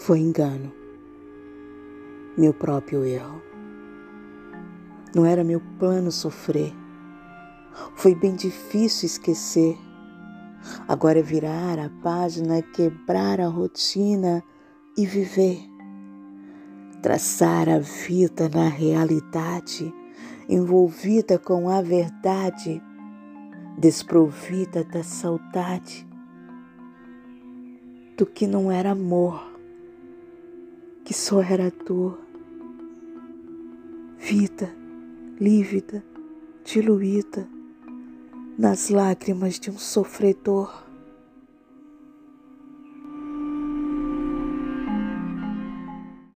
Foi engano, meu próprio erro. Não era meu plano sofrer. Foi bem difícil esquecer. Agora é virar a página, quebrar a rotina e viver. Traçar a vida na realidade, envolvida com a verdade, desprovida da saudade, do que não era amor, que só era dor. Vida lívida, diluída nas lágrimas de um sofredor.